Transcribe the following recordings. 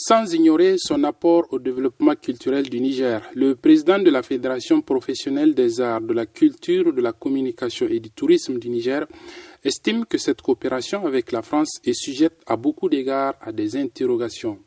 Sans ignorer son apport au développement culturel du Niger, le président de la Fédération professionnelle des arts, de la culture, de la communication et du tourisme du Niger estime que cette coopération avec la France est sujette à beaucoup d'égards à des interrogations.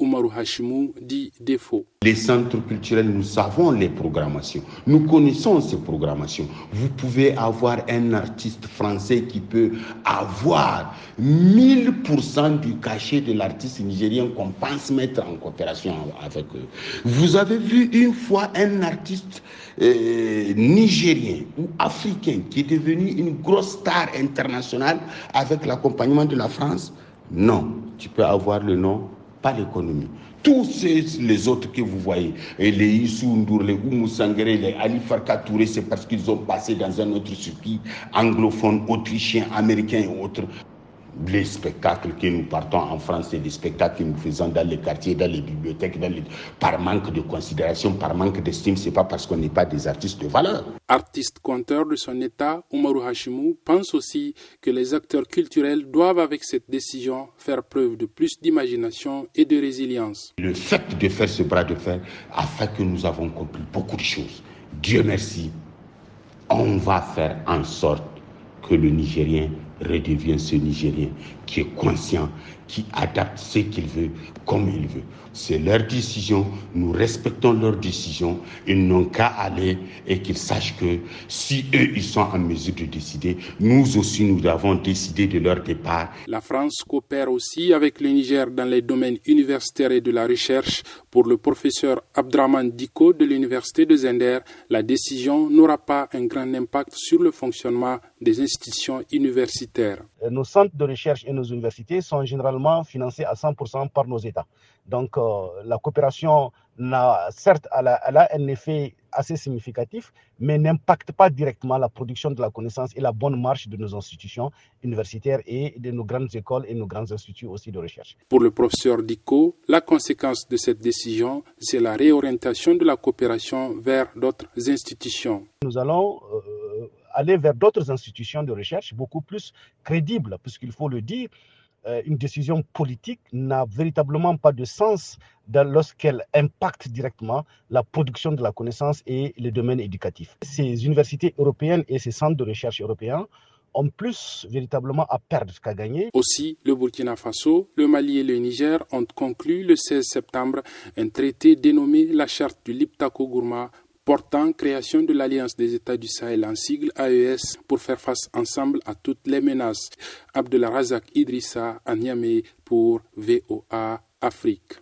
Oumarou Hashimou dit défaut. Les centres culturels, nous savons les programmations. Nous connaissons ces programmations. Vous pouvez avoir un artiste français qui peut avoir 1000% du cachet de l'artiste nigérien qu'on pense mettre en coopération avec eux. Vous avez vu une fois un artiste euh, nigérien ou africain qui est devenu une grosse star internationale avec l'accompagnement de la France? Non. Tu peux avoir le nom pas l'économie. Tous ces, les autres que vous voyez, les Issou les Oumou Sangere, les Ali Farka Touré, c'est parce qu'ils ont passé dans un autre circuit anglophone, autrichien, américain et autres les spectacles que nous partons en France, c'est des spectacles que nous faisons dans les quartiers, dans les bibliothèques, dans les... par manque de considération, par manque d'estime, c'est pas parce qu'on n'est pas des artistes de valeur. Artiste conteur de son état, Oumarou Hashimou pense aussi que les acteurs culturels doivent, avec cette décision, faire preuve de plus d'imagination et de résilience. Le fait de faire ce bras de fer a fait que nous avons compris beaucoup de choses. Dieu merci, on va faire en sorte que le Nigérien redevient ce Nigérien qui est conscient, qui adapte ce qu'il veut comme il veut. C'est leur décision, nous respectons leur décision, ils n'ont qu'à aller et qu'ils sachent que si eux, ils sont en mesure de décider, nous aussi, nous avons décidé de leur départ. La France coopère aussi avec le Niger dans les domaines universitaires et de la recherche. Pour le professeur Abdraman Diko de l'université de Zender, la décision n'aura pas un grand impact sur le fonctionnement des institutions universitaires. Nos centres de recherche et nos universités sont généralement financés à 100% par nos États. Donc euh, la coopération, n'a, certes, elle a, un effet assez significatif, mais n'impacte pas directement la production de la connaissance et la bonne marche de nos institutions universitaires et de nos grandes écoles et nos grands instituts aussi de recherche. Pour le professeur Dico, la conséquence de cette décision, c'est la réorientation de la coopération vers d'autres institutions. Nous allons euh, aller vers d'autres institutions de recherche beaucoup plus crédibles, puisqu'il faut le dire, une décision politique n'a véritablement pas de sens lorsqu'elle impacte directement la production de la connaissance et le domaine éducatif. Ces universités européennes et ces centres de recherche européens ont plus véritablement à perdre qu'à gagner. Aussi, le Burkina Faso, le Mali et le Niger ont conclu le 16 septembre un traité dénommé la charte du Liptako Gourma portant création de l'Alliance des États du Sahel en sigle AES pour faire face ensemble à toutes les menaces. Abdelrazak Idrissa à Niamey pour VOA Afrique.